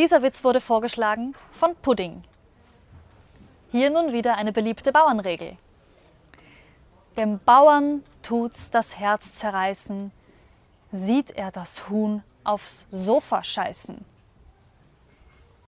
Dieser Witz wurde vorgeschlagen von Pudding. Hier nun wieder eine beliebte Bauernregel. Dem Bauern tut's das Herz zerreißen, sieht er das Huhn aufs Sofa scheißen.